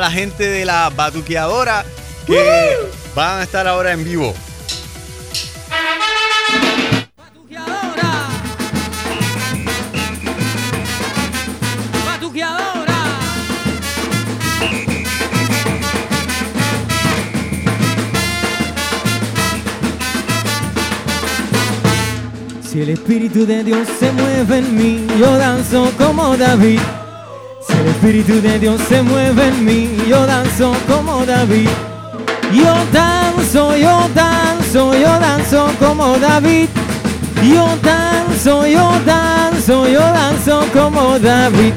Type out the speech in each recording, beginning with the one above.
la gente de la batuqueadora que van a estar ahora en vivo. Batuqueadora. Batuqueadora. Si el Espíritu de Dios se mueve en mí, yo danzo como David. Espíritu de Dios se mueve en mí, yo danzo como David. Yo danzo, yo danzo, yo danzo como David. Yo danzo, yo danzo, yo danzo como David.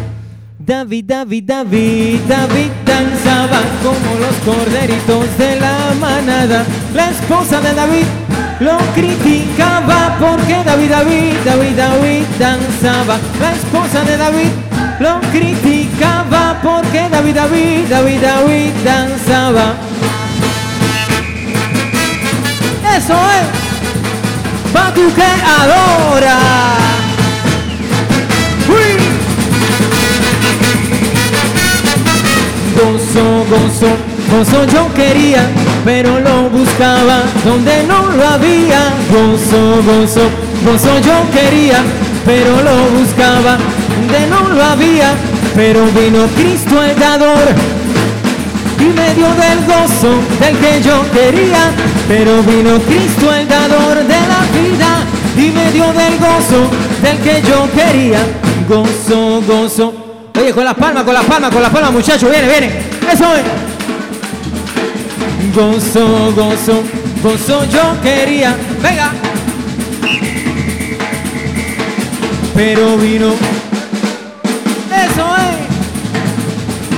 David, David, David, David danzaba como los corderitos de la manada. La esposa de David lo criticaba porque David, David, David, David danzaba. La esposa de David lo criticaba porque David, David, David, David danzaba. Eso es batuqueadora. Uy. Gozo, gozo, gozo yo quería, pero lo buscaba donde no lo había. Gozo, gozo, gozo yo quería, pero lo buscaba no lo había. Pero vino Cristo el dador y me dio del gozo del que yo quería. Pero vino Cristo el dador de la vida y me dio del gozo del que yo quería. Gozo, gozo. Oye, con las palmas, con las palmas, con las palmas, muchachos, viene, viene. Eso es. Gozo, gozo, gozo yo quería. Venga. Pero vino.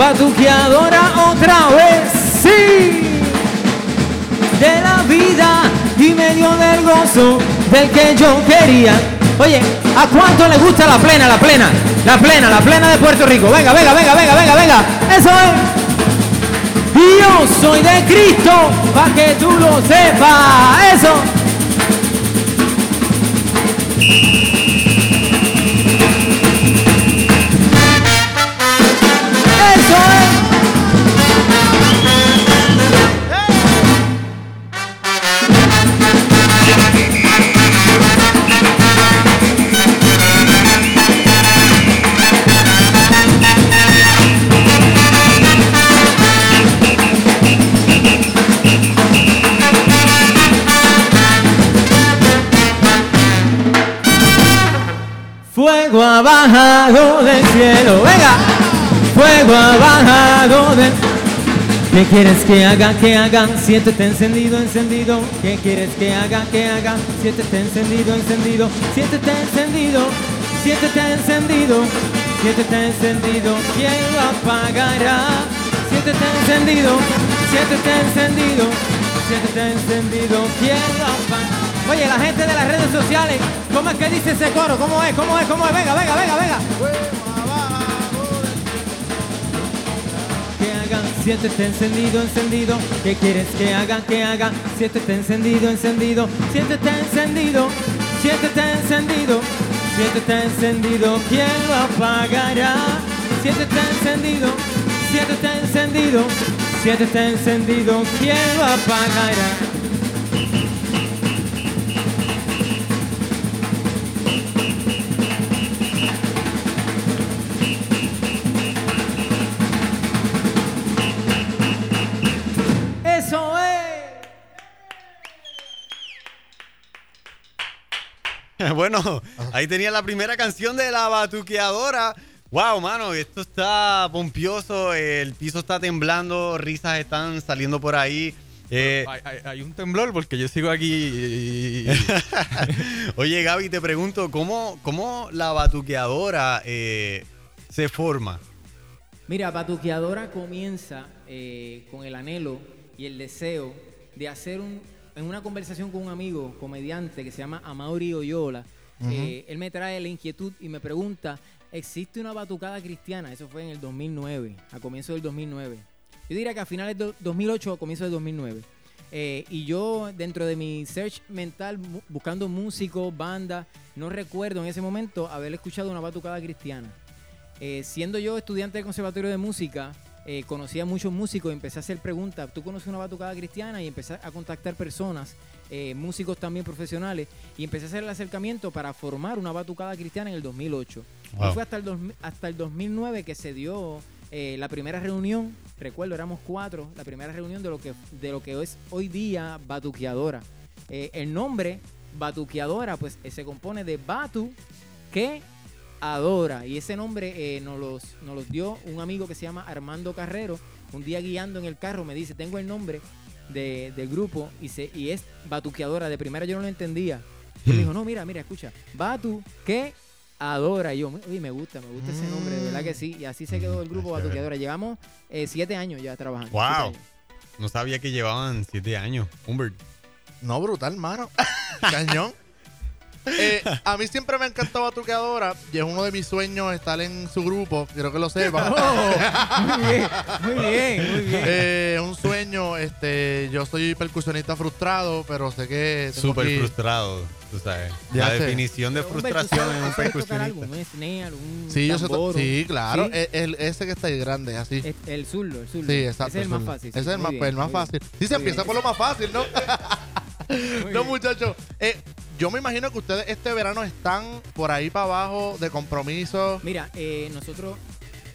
Batuqueadora otra vez, sí. De la vida y me dio del gozo del que yo quería. Oye, ¿a cuánto le gusta la plena, la plena? La plena, la plena de Puerto Rico. Venga, venga, venga, venga, venga, venga. Eso es. Yo soy de Cristo, para que tú lo sepas. Eso ha bajado del cielo, venga. Fuego ha bajado del ¿Qué quieres que haga, que haga? Siéntete encendido, encendido. ¿Qué quieres que haga, que haga? Siéntete encendido, encendido. Siéntete encendido, siéntete encendido. Siéntete encendido. ¿Quién lo apagará? Siéntete encendido, siéntete encendido. Siéntete encendido. ¿Quién lo apagará? Oye, la gente de las redes sociales, ¿cómo es que dice ese coro? ¿Cómo es? ¿Cómo es? ¿Cómo es? Venga, venga, venga, venga. que hagan, siéntete encendido, encendido. ¿Qué quieres que haga, que haga? Siéntete encendido, encendido. Siéntete encendido, siéntete encendido. Siéntete encendido, ¿quién lo apagará? Siéntete encendido, siéntete encendido. Siéntete encendido, ¿quién lo apagará? Bueno, ahí tenía la primera canción de la batuqueadora. Wow, mano, esto está pompioso, el piso está temblando, risas están saliendo por ahí. Eh, Hay, hay- hay un temblor porque yo sigo aquí y- Oye, Gaby, te pregunto, ¿cómo, cómo la batuqueadora eh, se forma? Mira, Batuqueadora comienza eh, con el anhelo y el deseo de hacer un, en una conversación con un amigo comediante que se llama Amaury Oyola. eh, él me trae la inquietud y me pregunta, ¿existe una batucada cristiana? Eso fue en el 2009, a comienzo del 2009. Yo diría que a finales del 2008 o comienzo del 2009. Eh, y yo, dentro de mi search mental, bu- buscando músicos, bandas, no recuerdo en ese momento haber escuchado una batucada cristiana. Eh, siendo yo estudiante del Conservatorio de Música, eh, conocí a muchos músicos y empecé a hacer preguntas. ¿Tú conoces una batucada cristiana? Y empecé a contactar personas, eh, músicos también profesionales, y empecé a hacer el acercamiento para formar una batucada cristiana en el 2008. Wow. Y fue hasta el, dos- hasta el 2009 que se dio eh, la primera reunión, recuerdo, éramos cuatro, la primera reunión de lo que, de lo que es hoy día Batuqueadora. Eh, el nombre Batuqueadora, pues se compone de Batu, que adora. Y ese nombre eh, nos, los, nos los dio un amigo que se llama Armando Carrero. Un día guiando en el carro me dice, tengo el nombre de- del grupo y, se, y es Batuqueadora. De primera yo no lo entendía. Y me dijo, no, mira, mira, escucha. Batu, que adora. Y yo, uy, me gusta, me gusta ese nombre, de verdad que sí. Y así se quedó el grupo. Batuqueadora. Llevamos eh, siete años ya trabajando. Wow. No sabía que llevaban siete años. Humbert. No, brutal, mano. Cañón. Eh, a mí siempre me ha encantado Batuqueadora y es uno de mis sueños estar en su grupo, quiero que lo sepan. Oh, muy bien, muy bien, muy bien. Eh, un sueño, este, yo soy percusionista frustrado, pero sé que Súper que- frustrado, tú sabes. Ya la sé. definición de Pero, hombre, ¿tú frustración en un percusionista. Snare, Sí, yo sé sí, claro, ¿Sí? e- el- ese que está ahí grande, así. El zurdo, el zurdo. Sí, exacto. Ese es el más fácil. sí, Ese es el más, bien, el más fácil. Sí, se empieza bien. por lo más fácil, ¿no? Muy no, muchachos. Eh, yo me imagino que ustedes este verano están por ahí para abajo de compromiso. Mira, eh, nosotros,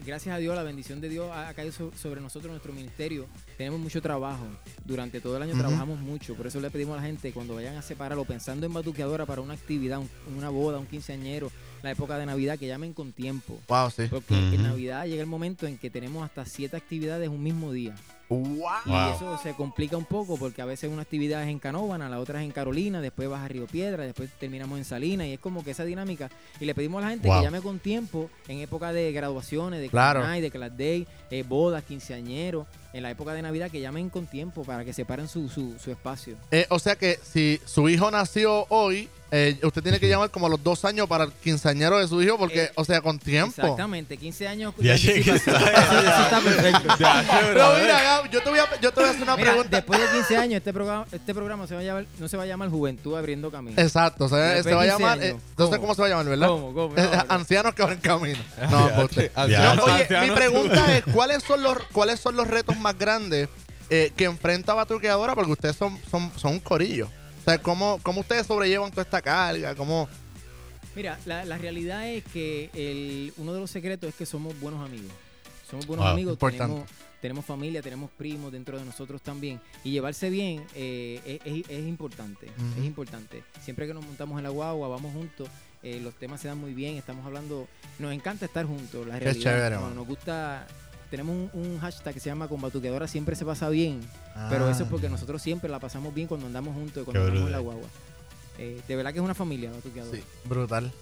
gracias a Dios, la bendición de Dios ha ha caído so- sobre nosotros, nuestro ministerio. Tenemos mucho trabajo. Durante todo el año trabajamos mucho. Por eso le pedimos a la gente, cuando vayan a separarlo, pensando en batuqueadora para una actividad, un- una boda, un quinceañero, la época de Navidad, que llamen con tiempo. Wow, sí. Porque en Navidad llega el momento en que tenemos hasta siete actividades un mismo día. Wow. Y eso se complica un poco porque a veces una actividad es en Canóvana, la otra es en Carolina, después vas a Río Piedra, después terminamos en Salinas y es como que esa dinámica. Y le pedimos a la gente Wow. que llame con tiempo en época de graduaciones, de Claro. Claro. de Class Day, eh, bodas, quinceañeros, en la época de Navidad que llamen con tiempo para que separen su, su, su espacio. Eh, o sea que si su hijo nació hoy, eh, usted tiene que llamar como a los dos años para el quinceañero de su hijo, porque, Eh, o sea, con tiempo. Exactamente, 15 años. Ya. Eso, eso está perfecto. Pero mira, Gab, yo te voy a, yo te voy a hacer una Mira, pregunta. después de 15 años, este programa, este programa se va a llamar, no se va a llamar Juventud Abriendo Camino. Exacto, o sea, se va a de 15 llamar, eh, años. no sé ¿Cómo? cómo se va a llamar, ¿verdad? ¿Cómo? ¿Cómo? Eh, No, no. ancianos que abren camino. No, Ya, usted. ya. No, oye, mi pregunta es, ¿cuáles son los, cuáles son los retos más grandes eh, que enfrenta Batuqueadora? Porque ustedes son, son, son un corillo. O sea, ¿cómo, ¿cómo ustedes sobrellevan toda esta carga? ¿Cómo? Mira, la, la realidad es que el, uno de los secretos es que somos buenos amigos. Somos buenos Wow, amigos, tenemos, tenemos familia, tenemos primos dentro de nosotros también. Y llevarse bien eh, es, es- es importante, es importante. Siempre que nos montamos en la guagua, vamos juntos, eh, los temas se dan muy bien, estamos hablando, nos encanta estar juntos, la realidad. chévere, no, nos gusta, tenemos un, un hashtag que se llama Combatuqueadora siempre se pasa bien. Pero eso es porque nosotros siempre la pasamos bien cuando andamos juntos y cuando Qué andamos en la guagua. Eh, de verdad que es una familia, Batuqueadora. Sí, brutal.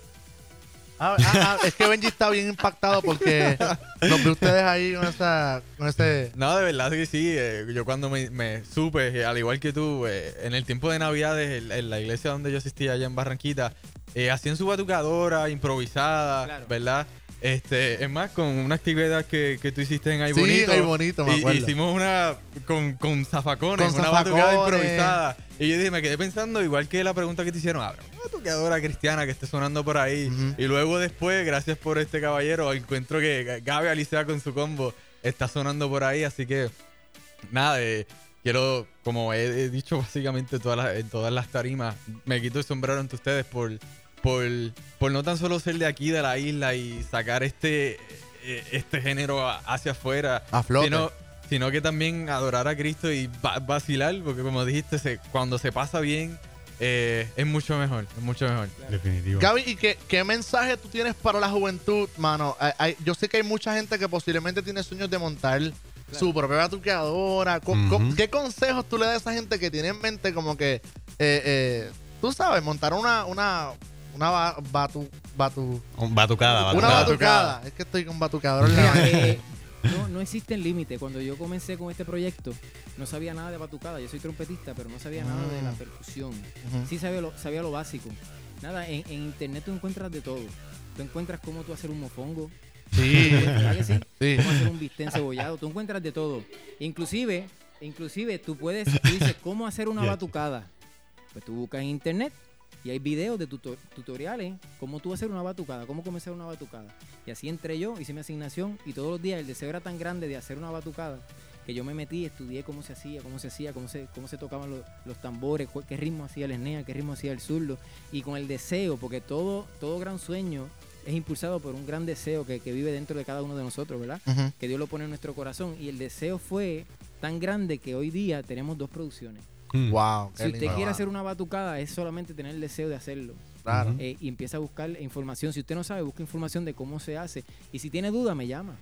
Ah, ah, ah, es que Benji está bien impactado porque los ve ustedes ahí con, esa, con ese... No, de verdad que sí. eh, yo cuando me, me supe, eh, al igual que tú, eh, en el tiempo de Navidades, en, en la iglesia donde yo asistía allá en Barranquita, eh, hacían su batucadora improvisada, Claro. ¿verdad? Este, es más, con una actividad que, que tú hiciste en Ay Sí, Bonito. Ay Bonito, me y- acuerdo. hicimos una con, con zafacones, Con una batucada zafacones. improvisada. Y yo dije, me quedé pensando, igual que la pregunta que te hicieron, ah, una batucadora cristiana que esté sonando por ahí. Y luego después, gracias por este caballero, encuentro que Gaby Alicia con su combo está sonando por ahí, así que nada, eh, quiero, como he, he dicho básicamente todas las- en todas las tarimas, me quito el sombrero ante ustedes por, por, por no tan solo ser de aquí, de la isla y sacar este, eh, este género hacia afuera, A flote. sino, sino que también adorar a Cristo y va- vacilar, porque como dijiste, se- cuando se pasa bien, eh, es mucho mejor, es mucho mejor. Definitivo. Gaby, ¿y qué, qué mensaje tú tienes para la juventud, mano? Hay- hay- yo sé que hay mucha gente que posiblemente tiene sueños de montar su propia batuqueadora. Co- co- Ujú. ¿Qué consejos tú le das a esa gente que tiene en mente como que, eh, eh, tú sabes, montar una, una, una ba- batu, batu, Un Batucada, una batucada. Es que estoy con batucador en la eh, no, no existen límites. Cuando yo comencé con este proyecto, no sabía nada de batucada. Yo soy trompetista, pero no sabía nada de la Mm. percusión. Sí sabía lo, sabía lo básico. Nada, en, en internet tú encuentras de todo. Tú encuentras cómo tú hacer un mofongo, Sí, ¿verdad que sí? sí. Cómo hacer un bistec cebollado. Tú encuentras de todo. Inclusive, inclusive tú puedes, tú dices, ¿cómo hacer una batucada? Pues tú buscas en internet Y hay videos de tuto- tutoriales, cómo tú hacer una batucada, cómo comenzar una batucada. Y así entré yo, hice mi asignación y todos los días el deseo era tan grande de hacer una batucada que yo me metí, estudié cómo se hacía, cómo se hacía, cómo se, cómo se tocaban los, los tambores, qué ritmo hacía el esnea, qué ritmo hacía el zurdo. Y con el deseo, porque todo, todo gran sueño es impulsado por un gran deseo que, que vive dentro de cada uno de nosotros, ¿verdad? Que Dios lo pone en nuestro corazón. Y el deseo fue tan grande que hoy día tenemos dos producciones. Mm. Wow. qué Si usted lindo. quiere hacer una batucada, es solamente tener el deseo de hacerlo. Claro. Eh, y empieza a buscar información. Si usted no sabe, busca información de cómo se hace. Y si tiene duda, me llama.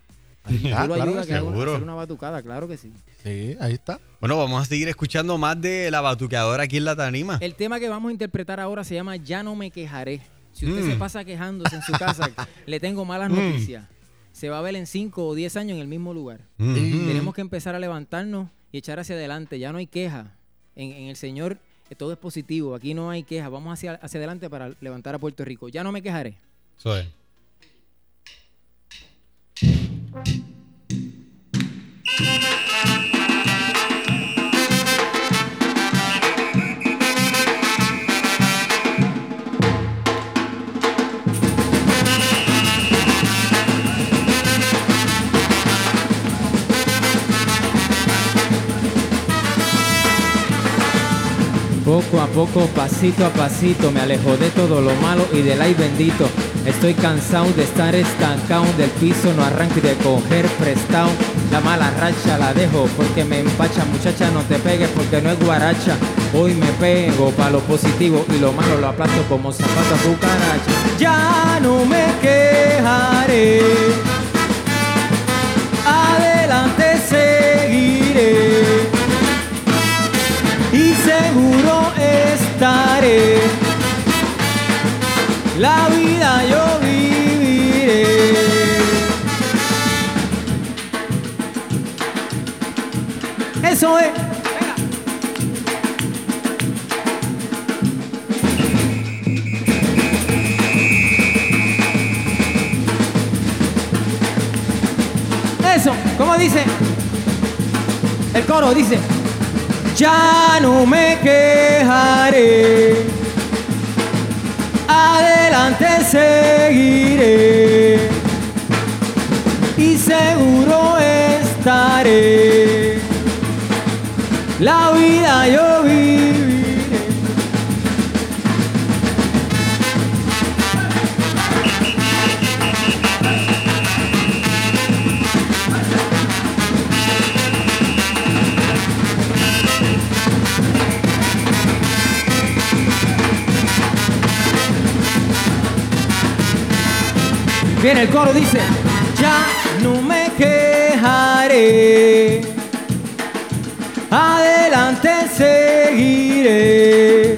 Ahí Yo está, lo claro ayudo a que que haga una- seguro. hacer una batucada, claro que sí. Sí, ahí está. Bueno, vamos a seguir escuchando más de la batuqueadora aquí en la tarima. El tema que vamos a interpretar ahora se llama Ya no me quejaré. Si usted Mm. se pasa quejándose en su casa, le tengo malas Mm. noticias. Se va a ver en 5 o 10 años en el mismo lugar. Ujú. Tenemos que empezar a levantarnos y echar hacia adelante. Ya no hay queja. En, el Señor eh, todo es positivo. Aquí no hay queja. Vamos hacia, hacia adelante para levantar a Puerto Rico. Ya no me quejaré. Eso Poco a poco, pasito a pasito, me alejo de todo lo malo y del ay bendito. Estoy cansado de estar estancado del piso, no arranco y de coger prestado. La mala racha la dejo porque me empacha, muchacha, no te pegues porque no es guaracha. Hoy me pego para lo positivo y lo malo lo aplasto como zapato a. Ya no me quejaré, La vida yo viviré. Eso es. Eso, ¿cómo dice? El coro dice ya no me quejaré. Adelante seguiré y seguro estaré. La vida yo viviré. Viene el coro, dice, ya no me quejaré, adelante seguiré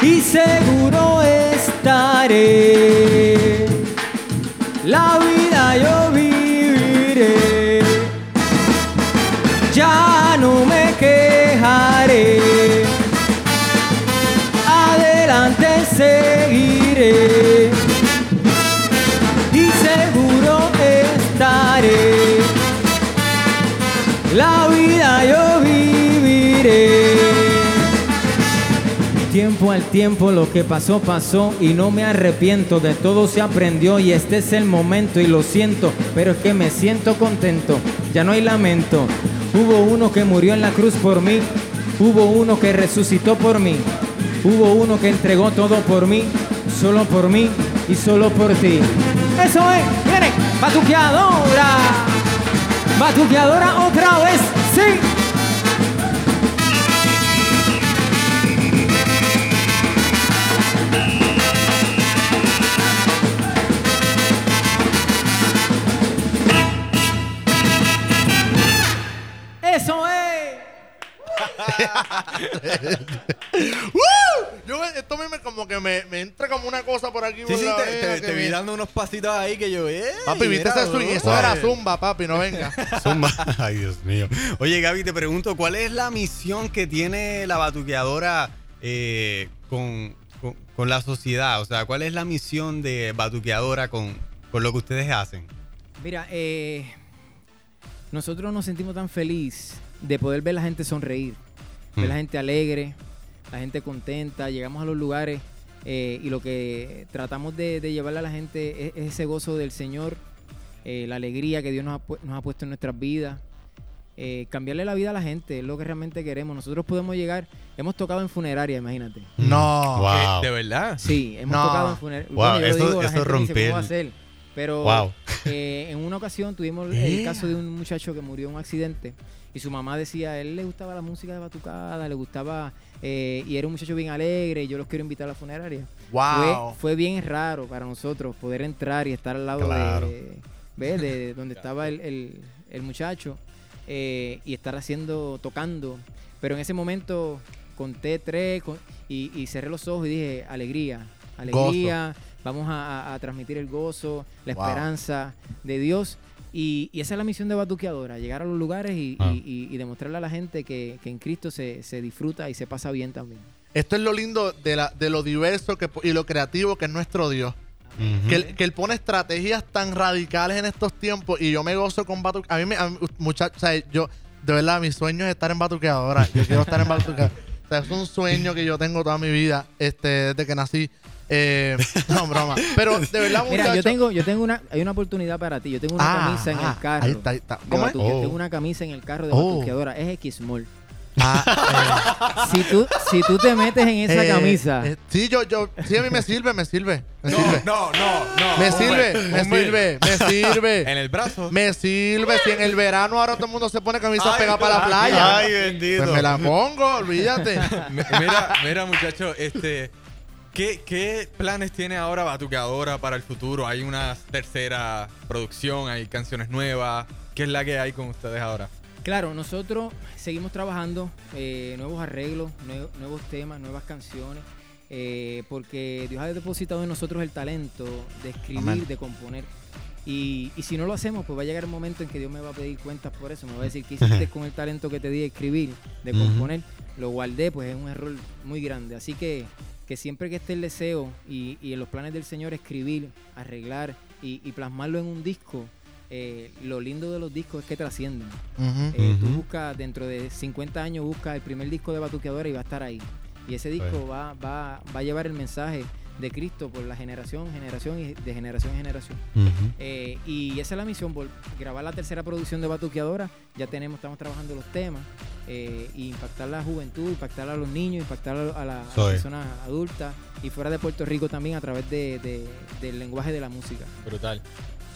y seguro estaré. La Al tiempo lo que pasó pasó y no me arrepiento, de todo se aprendió y este es el momento y lo siento, pero es que me siento contento, ya no hay lamento. Hubo uno que murió en la cruz por mí, hubo uno que resucitó por mí, hubo uno que entregó todo por mí, solo por mí y solo por ti. Eso es, viene, batuqueadora, batuqueadora otra vez, sí. Yo, esto a mí me, como que me, me entra como una cosa por aquí. Sí, por sí, la te, vi dando unos pasitos ahí que yo, eh. Papi, ¿viste ese swing? Eso era zumba, papi, no venga. Zumba. Ay, Dios mío. Oye, Gaby, te pregunto, ¿cuál es la misión que tiene la batuqueadora eh, con, con- con la sociedad? O sea, ¿cuál es la misión de batuqueadora con, con lo que ustedes hacen? Mira, eh, nosotros nos sentimos tan feliz de poder ver la gente sonreír, ver Mm. la gente alegre, la gente contenta, llegamos a los lugares eh, y lo que tratamos de, de llevarle a la gente es, es ese gozo del Señor, eh, la alegría que Dios nos ha, nos ha puesto en nuestras vidas. eh, cambiarle la vida a la gente es lo que realmente queremos. Nosotros podemos llegar, hemos tocado en funeraria, imagínate. No. Wow. ¿De verdad? Sí, hemos No. tocado en funeraria. Wow, eso- eso rompe rompe ¿cómo va a el- ser? Pero Wow. Eh, en una ocasión tuvimos el caso de un muchacho que murió en un accidente y su mamá decía, a él le gustaba la música de batucada, le gustaba, eh, y era un muchacho bien alegre, y yo los quiero invitar a la funeraria. Wow. Fue, fue bien raro para nosotros poder entrar y estar al lado Claro. de, ¿ves? de donde estaba el, el- el muchacho eh, y estar haciendo, tocando. Pero en ese momento conté tres con- y, y cerré los ojos y dije, alegría, alegría, vamos a, transmitir el gozo, la Wow. esperanza de Dios. Y, y esa es la misión de Batuqueadora, llegar a los lugares y, Ah. y- y- y demostrarle a la gente que, que en Cristo se, se disfruta y se pasa bien también. Esto es lo lindo de, la, de lo diverso que, y lo creativo que es nuestro Dios. Que, él, que él pone estrategias tan radicales en estos tiempos y yo me gozo con Batu. A mí, me, a mí, muchachos, o sea, yo, de verdad, mi sueño es estar en Batuqueadora. Yo quiero estar en Batuqueadora. O sea, es un sueño que yo tengo toda mi vida, este, desde que nací. Eh, no, broma. Pero de verdad, Mira, yo muchachos. tengo, yo tengo una, hay una oportunidad para ti. Yo tengo una Ah, camisa en ah, el carro. ahí está, ahí está. ¿Cómo es? Oh. Tengo una camisa en el carro de Oh. batuqueadora. Es X-Mall. Ah, Si tú, si tú te metes en eh, esa eh, camisa, eh, sí, yo, yo, sí, a mí me sirve, me sirve. Me sirve. no, no, no. Me hombre, sirve, me sirve, me sirve. En el brazo. Me sirve. Si en el verano ahora todo el mundo se pone camisas Ay, pegadas para la playa. Ay, bendito. Pues me la pongo, olvídate. Mi- Mira, mira, muchacho, este. ¿Qué, ¿Qué planes tiene ahora Batuqueadora para el futuro? ¿Hay una tercera producción? ¿Hay canciones nuevas? ¿Qué es la que hay con ustedes ahora? claro, nosotros seguimos trabajando eh, nuevos arreglos, nue- nuevos temas, nuevas canciones, eh, porque Dios ha depositado en nosotros el talento de escribir, Amén. de componer. Y, y si no lo hacemos, pues va a llegar el momento en que Dios me va a pedir cuentas por eso. Me va a decir, ¿qué hiciste con el talento que te di de escribir, de componer? Lo guardé, pues es un error muy grande. Así que, que siempre que esté el deseo y, y en los planes del Señor escribir, arreglar y, y plasmarlo en un disco, eh, lo lindo de los discos es que trascienden. Eh, Tú buscas, dentro de 50 años, buscas el primer disco de Batuqueadora y va a estar ahí. Y ese disco Pues. va, va, va a llevar el mensaje de Cristo por la generación, generación y de generación en generación. Eh, y esa es la misión, vol- grabar la tercera producción de Batuqueadora. Ya tenemos, estamos trabajando los temas. eh, y impactar a la juventud, impactar a los niños, impactar a, la- las Soy. personas adultas y fuera de Puerto Rico también a través de- de- del lenguaje de la música. Brutal.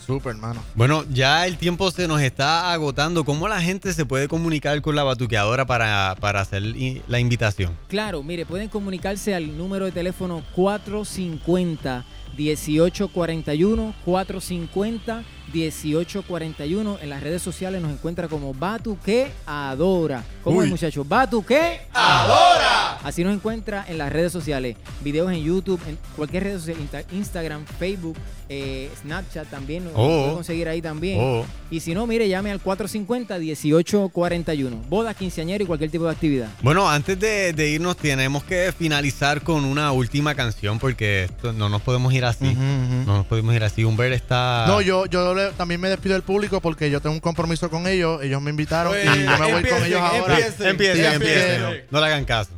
Súper, hermano. Bueno, ya el tiempo se nos está agotando. ¿Cómo la gente se puede comunicar con la batuqueadora para, para hacer la invitación? Claro, mire, pueden comunicarse al número de teléfono 450 1841 450 1841 en las redes sociales nos encuentra como Batuque Adora. ¿Cómo Uy. es, muchachos? Batuque Adora. Así nos encuentra en las redes sociales, videos en YouTube, en cualquier red social, Insta- Instagram, Facebook, eh, Snapchat también, nos Oh. puede conseguir ahí también. Oh. Y si no, mire, llame al 450 1841. Bodas, quinceañera y cualquier tipo de actividad. Bueno, antes de, de irnos tenemos que finalizar con una última canción porque esto- no nos podemos ir así. No nos podemos ir así. Humbert está... No, yo, yo le- también me despido del público porque yo tengo un compromiso con ellos. Ellos me invitaron Oye, y yo me voy con ellos ahora. empiecen. Empiecen, Sí, empiecen. No le hagan caso.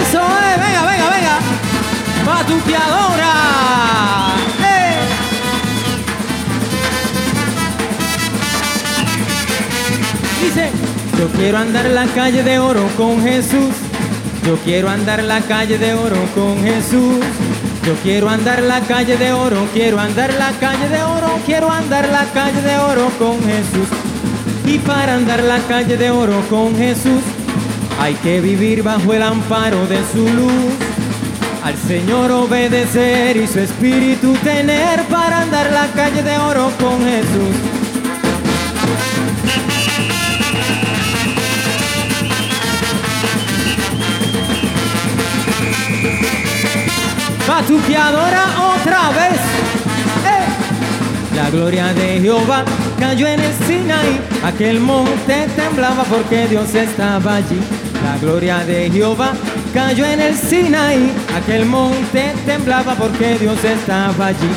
Eso es, venga, venga, venga. Batuqueadora. ¡Eh! Dice, yo quiero andar la calle de oro con Jesús. Yo quiero andar la calle de oro con Jesús. Yo quiero andar la calle de oro, quiero andar la calle de oro, quiero andar la calle de oro con Jesús. Y para andar la calle de oro con Jesús, hay que vivir bajo el amparo de su luz. Al Señor obedecer y su espíritu tener para andar la calle de oro con Jesús. Batuqueadora otra vez. ¡Eh! La gloria de Jehová cayó en el Sinaí. Aquel monte temblaba porque Dios estaba allí. La gloria de Jehová cayó en el Sinaí. Aquel monte temblaba porque Dios estaba allí.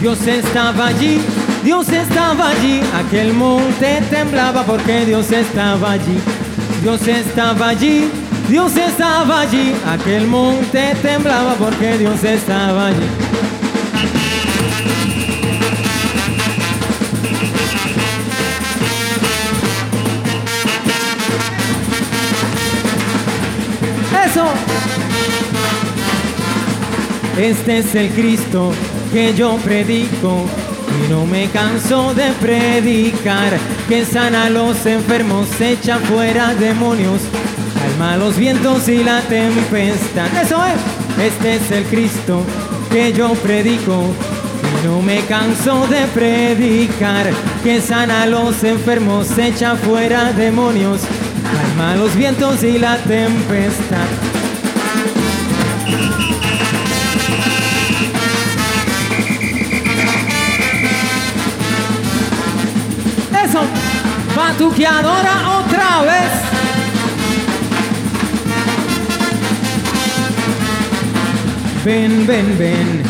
Dios estaba allí. Dios estaba allí. Aquel monte temblaba porque Dios estaba allí. Dios estaba allí, Dios estaba allí. Aquel monte temblaba porque Dios estaba allí. Eso. Este es el Cristo que yo predico y no me canso de predicar que sana a los enfermos, echa fuera demonios, calma los vientos y la tempestad. Eso es, este es el Cristo que yo predico y no me canso de predicar que sana a los enfermos, echa fuera demonios, calma los vientos y la tempestad. Eso, batuqueadora otra vez. Ven, ven, ven,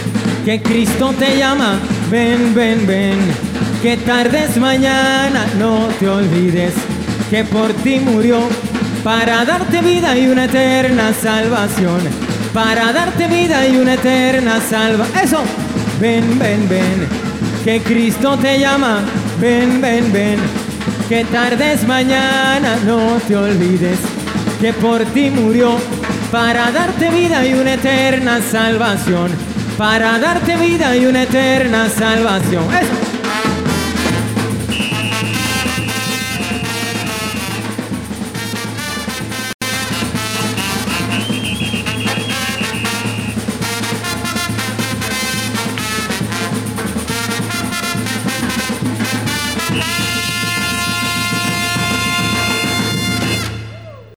que Cristo te llama. Ven, ven, ven, que tarde es mañana. No te olvides que por ti murió para darte vida y una eterna salvación. Para darte vida y una eterna salvación. Eso, ven, ven, ven, que Cristo te llama. Ven, ven, ven, que tarde es mañana. No te olvides que por ti murió para darte vida y una eterna salvación. Para darte vida y una eterna salvación.